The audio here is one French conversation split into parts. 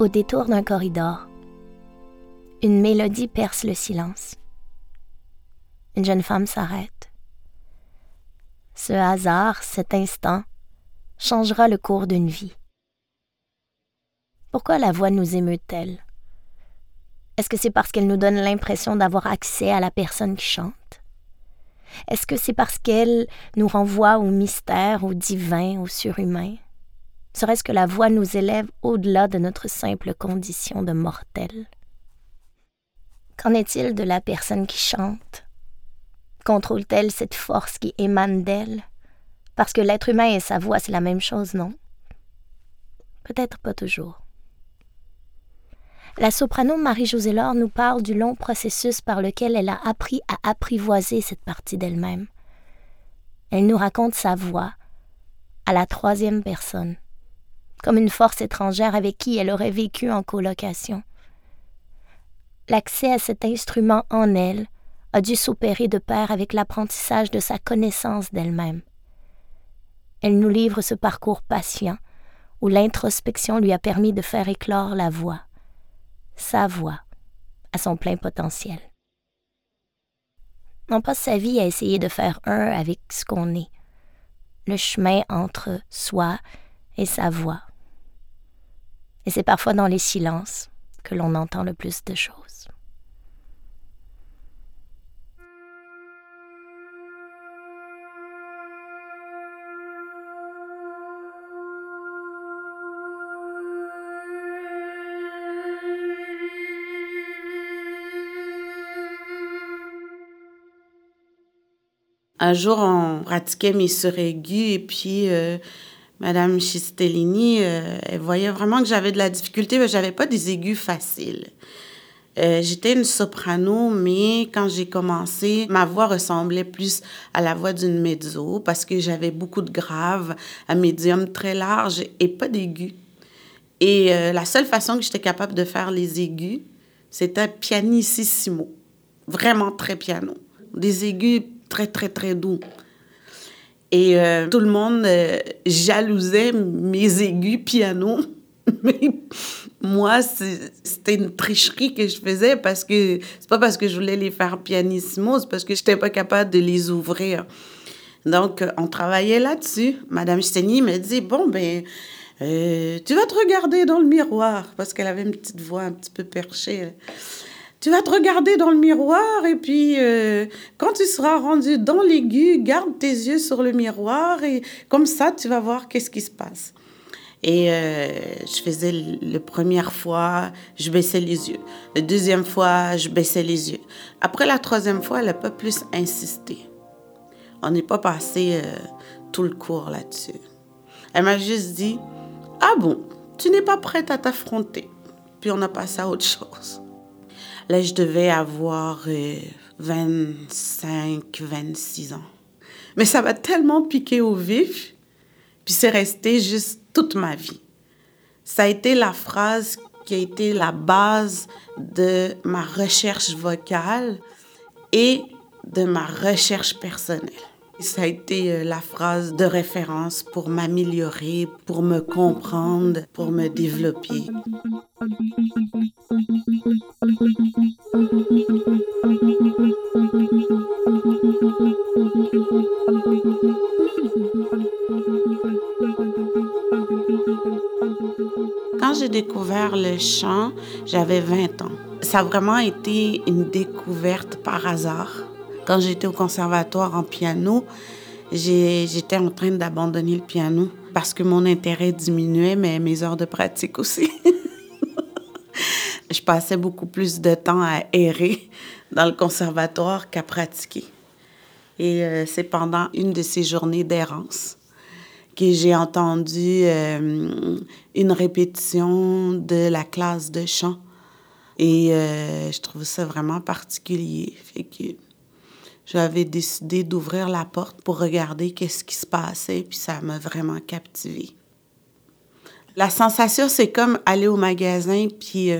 Au détour d'un corridor, une mélodie perce le silence. Une jeune femme s'arrête. Ce hasard, cet instant, changera le cours d'une vie. Pourquoi la voix nous émeut-elle? Est-ce que c'est parce qu'elle nous donne l'impression d'avoir accès à la personne qui chante? Est-ce que c'est parce qu'elle nous renvoie au mystère, au divin, au surhumain? Serait-ce que la voix nous élève au-delà de notre simple condition de mortel? Qu'en est-il de la personne qui chante? Contrôle-t-elle cette force qui émane d'elle? Parce que l'être humain et sa voix, c'est la même chose, non? Peut-être pas toujours. La soprano Marie-Josée Laure nous parle du long processus par lequel elle a appris à apprivoiser cette partie d'elle-même. Elle nous raconte sa voix à la troisième personne, comme une force étrangère avec qui elle aurait vécu en colocation l'accès à cet instrument en elle a dû s'opérer de pair avec l'apprentissage de sa connaissance d'elle-même. Elle nous livre ce parcours patient où l'introspection lui a permis de faire éclore la voix, sa voix, à son plein potentiel. On passe sa vie à essayer de faire un avec ce qu'on est, le chemin entre soi et sa voix. Et c'est parfois dans les silences que l'on entend le plus de choses. Un jour, on pratiquait mes sur aigus et puis euh, Madame Chistellini, euh, elle voyait vraiment que j'avais de la difficulté, mais j'avais pas des aigus faciles. Euh, j'étais une soprano, mais quand j'ai commencé, ma voix ressemblait plus à la voix d'une mezzo parce que j'avais beaucoup de graves, un médium très large et pas d'aigus. Et la seule façon que j'étais capable de faire les aigus, c'était pianissimo, vraiment très piano. Des aigus très, très, très doux. Et euh, tout le monde euh, jalousait mes aigus piano. Mais moi, c'était une tricherie que je faisais parce que c'est pas parce que je voulais les faire pianissimo, c'est parce que je n'étais pas capable de les ouvrir. Donc, on travaillait là-dessus. Madame Steny me dit Bon, ben, euh, tu vas te regarder dans le miroir, parce qu'elle avait une petite voix un petit peu perchée tu vas te regarder dans le miroir et puis euh, quand tu seras rendu dans l'aigu, garde tes yeux sur le miroir et comme ça, tu vas voir qu'est-ce qui se passe. Et euh, je faisais la première fois, je baissais les yeux. La deuxième fois, je baissais les yeux. Après la troisième fois, elle n'a pas plus insisté. On n'est pas passé euh, tout le cours là-dessus. Elle m'a juste dit, ah bon, tu n'es pas prête à t'affronter. Puis on a passé à autre chose. Là, je devais avoir 25, euh, 26 ans. Mais ça m'a tellement piqué au vif, puis c'est resté juste toute ma vie. Ça a été la phrase qui a été la base de ma recherche vocale et de ma recherche personnelle. Ça a été euh, la phrase de référence pour m'améliorer, pour me comprendre, pour me développer. Quand j'ai découvert le chant, j'avais 20 ans. Ça a vraiment été une découverte par hasard. Quand j'étais au conservatoire en piano, j'étais en train d'abandonner le piano parce que mon intérêt diminuait, mais mes heures de pratique aussi. je passais beaucoup plus de temps à errer dans le conservatoire qu'à pratiquer. Et euh, c'est pendant une de ces journées d'errance que j'ai entendu euh, une répétition de la classe de chant. Et euh, je trouve ça vraiment particulier. Fait que j'avais décidé d'ouvrir la porte pour regarder qu'est-ce qui se passait, puis ça m'a vraiment captivée. La sensation, c'est comme aller au magasin, puis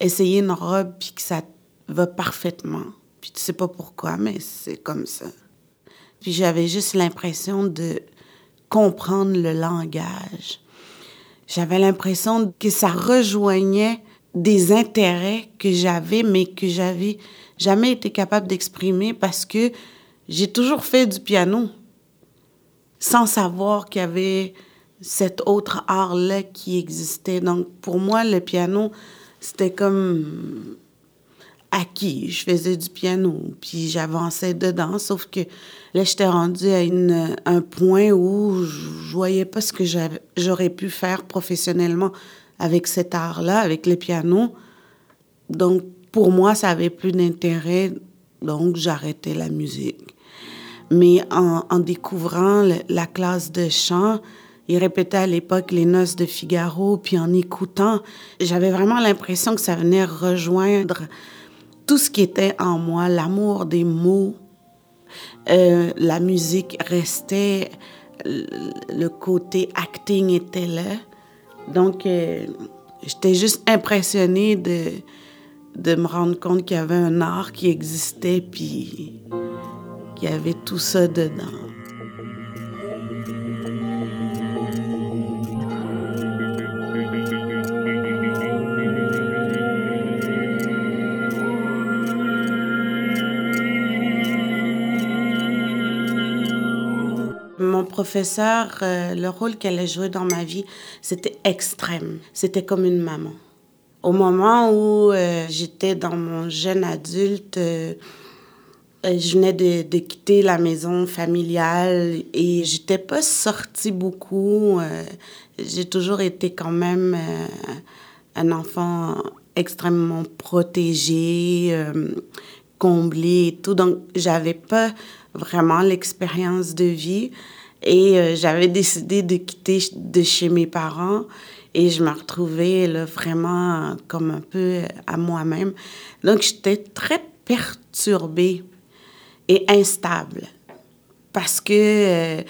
essayer une robe puis que ça va parfaitement. Puis tu sais pas pourquoi, mais c'est comme ça. Puis j'avais juste l'impression de comprendre le langage. J'avais l'impression que ça rejoignait des intérêts que j'avais, mais que j'avais jamais été capable d'exprimer parce que j'ai toujours fait du piano sans savoir qu'il y avait cet autre art-là qui existait. Donc, pour moi, le piano, c'était comme acquis. Je faisais du piano, puis j'avançais dedans, sauf que là, j'étais rendue à une, un point où je voyais pas ce que j'aurais pu faire professionnellement avec cet art-là, avec le piano. Donc, pour moi, ça avait plus d'intérêt, donc j'arrêtais la musique. Mais en, en découvrant la classe de chant, il répétait à l'époque les noces de Figaro, puis en écoutant, j'avais vraiment l'impression que ça venait rejoindre tout ce qui était en moi, l'amour des mots. Euh, la musique restait, le côté acting était là. Donc, euh, j'étais juste impressionnée de, de me rendre compte qu'il y avait un art qui existait, puis qu'il y avait tout ça dedans. Mon professeur, euh, le rôle qu'elle a joué dans ma vie, c'était extrême. C'était comme une maman. Au moment où euh, j'étais dans mon jeune adulte, euh, je venais de, quitter la maison familiale et j'étais pas sortie beaucoup. J'ai toujours été quand même un enfant extrêmement protégé, comblé et tout. Donc, j'avais pas vraiment l'expérience de vie. Et euh, j'avais décidé de quitter de chez mes parents et je me retrouvais là, vraiment comme un peu à moi-même. Donc, j'étais très perturbée et instable parce que euh,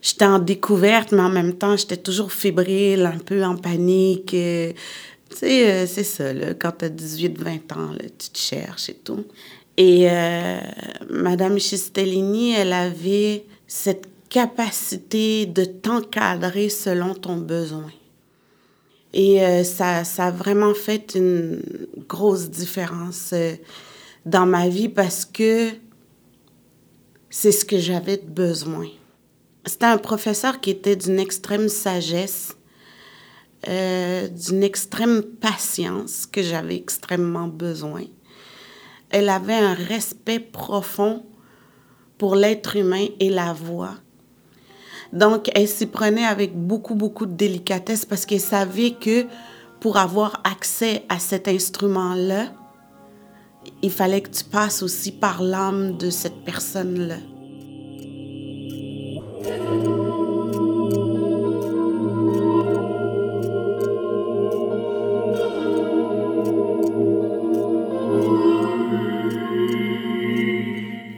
j'étais en découverte, mais en même temps, j'étais toujours fébrile, un peu en panique. Euh, tu sais, c'est ça, là, quand tu as 18-20 ans, là, tu te cherches et tout. Et Madame Chistellini, elle avait cette capacité de t'encadrer selon ton besoin. Et euh, ça, ça a vraiment fait une grosse différence euh, dans ma vie parce que c'est ce que j'avais besoin. C'était un professeur qui était d'une extrême sagesse, d'une extrême patience que j'avais extrêmement besoin elle avait un respect profond pour l'être humain et la voix. Donc, elle s'y prenait avec beaucoup, beaucoup de délicatesse parce qu'elle savait que pour avoir accès à cet instrument-là, il fallait que tu passes aussi par l'âme de cette personne-là.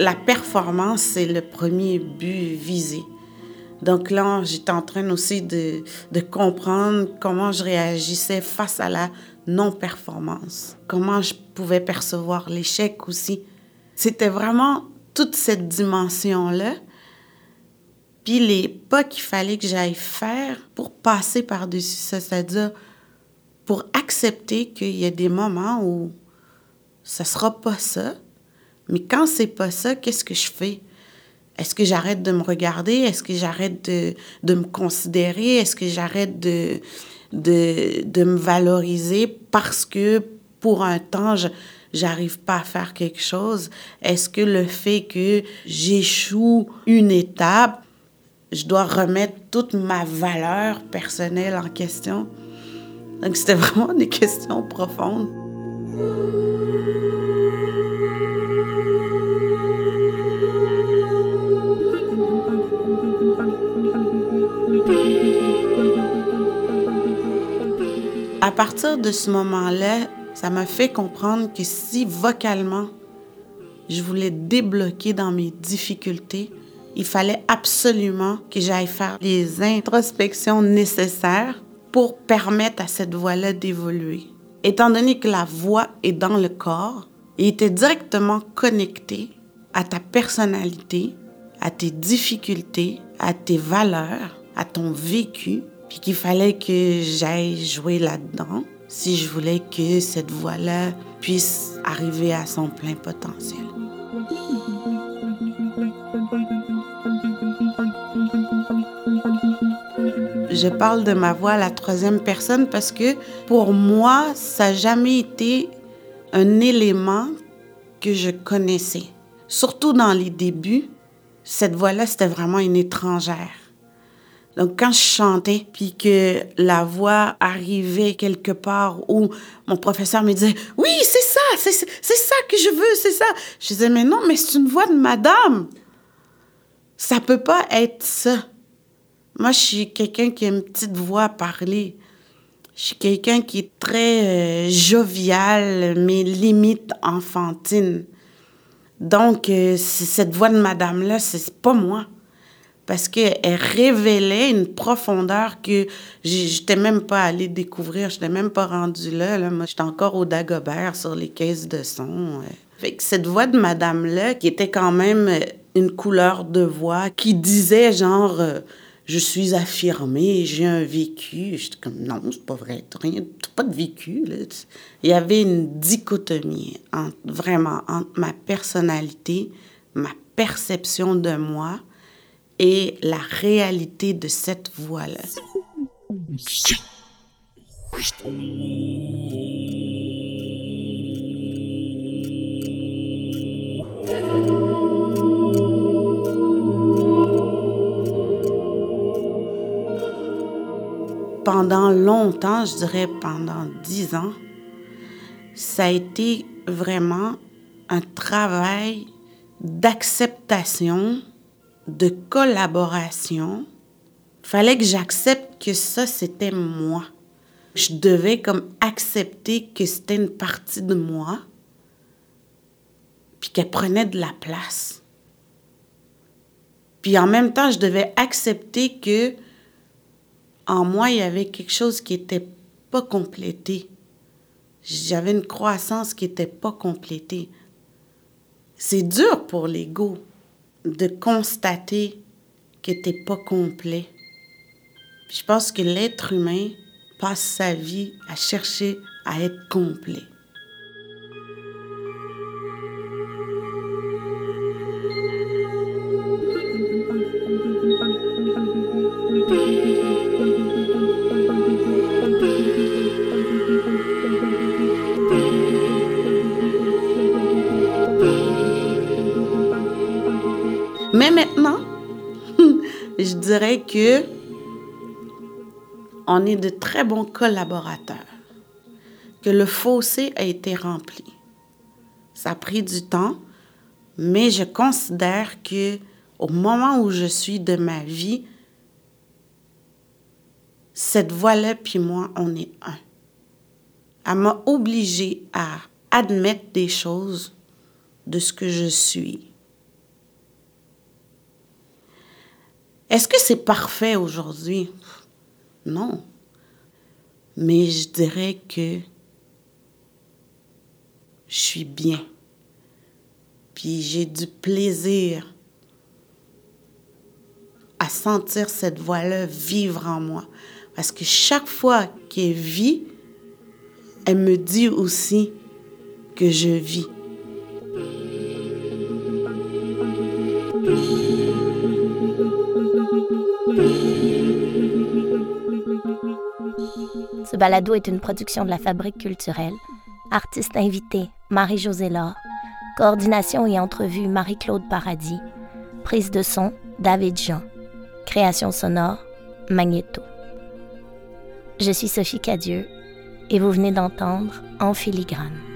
la performance, c'est le premier but visé. Donc là, j'étais en train aussi de, comprendre comment je réagissais face à la non-performance, comment je pouvais percevoir l'échec aussi. C'était vraiment toute cette dimension-là, puis les pas qu'il fallait que j'aille faire pour passer par-dessus ça, c'est-à-dire pour accepter qu'il y a des moments où ça sera pas ça, mais quand c'est pas ça, qu'est-ce que je fais? Est-ce que j'arrête de me regarder? Est-ce que j'arrête de, me considérer? Est-ce que j'arrête de, me valoriser parce que pour un temps, je j'arrive pas à faire quelque chose? Est-ce que le fait que j'échoue une étape, je dois remettre toute ma valeur personnelle en question? Donc, c'était vraiment des questions profondes. À partir de ce moment-là, ça m'a fait comprendre que si vocalement je voulais débloquer dans mes difficultés, il fallait absolument que j'aille faire les introspections nécessaires pour permettre à cette voix-là d'évoluer. Étant donné que la voix est dans le corps, il était directement connecté à ta personnalité, à tes difficultés, à tes valeurs, à ton vécu. Puis qu'il fallait que j'aille jouer là-dedans si je voulais que cette voix-là puisse arriver à son plein potentiel. Je parle de ma voix à la troisième personne parce que pour moi, ça n'a jamais été un élément que je connaissais. Surtout dans les débuts, cette voix-là, c'était vraiment une étrangère. Donc, quand je chantais, puis que la voix arrivait quelque part où mon professeur me disait Oui, c'est ça, c'est ça que je veux, c'est ça. Je disais Mais non, mais c'est une voix de madame. Ça peut pas être ça. Moi, je suis quelqu'un qui a une petite voix à parler. Je suis quelqu'un qui est très euh, jovial, mais limite enfantine. Donc, euh, cette voix de madame-là, c'est pas moi. Parce qu'elle révélait une profondeur que j'étais même pas allée découvrir, je n'étais même pas rendue là. là. Moi, j'étais encore au Dagobert sur les caisses de son. Que cette voix de madame-là, qui était quand même euh, une couleur de voix, qui disait genre je suis affirmée, j'ai un vécu. J'étais comme, non, c'est pas vrai, t'as rien, pas de vécu. Là. Il y avait une dichotomie vraiment entre ma personnalité, ma perception de moi et la réalité de cette voix-là. pendant longtemps, je dirais pendant dix ans, ça a été vraiment un travail d'acceptation, de collaboration. Fallait que j'accepte que ça, c'était moi. Je devais comme accepter que c'était une partie de moi, puis qu'elle prenait de la place. Puis en même temps, je devais accepter que en moi, il y avait quelque chose qui n'était pas complété. J'avais une croissance qui n'était pas complétée. C'est dur pour l'ego de constater que tu n'es pas complet. Je pense que l'être humain passe sa vie à chercher à être complet. Dirais que on est de très bons collaborateurs, que le fossé a été rempli. Ça a pris du temps, mais je considère que au moment où je suis de ma vie, cette voix-là puis moi, on est un. Elle m'a obligé à admettre des choses de ce que je suis Est-ce que c'est parfait aujourd'hui? Non. Mais je dirais que je suis bien. Puis j'ai du plaisir à sentir cette voix-là vivre en moi. Parce que chaque fois qu'elle vit, elle me dit aussi que je vis. Balado est une production de la Fabrique culturelle. Artiste invité, Marie-Josée Laure. Coordination et entrevue, Marie-Claude Paradis. Prise de son, David Jean. Création sonore, Magneto. Je suis Sophie Cadieux et vous venez d'entendre En filigrane.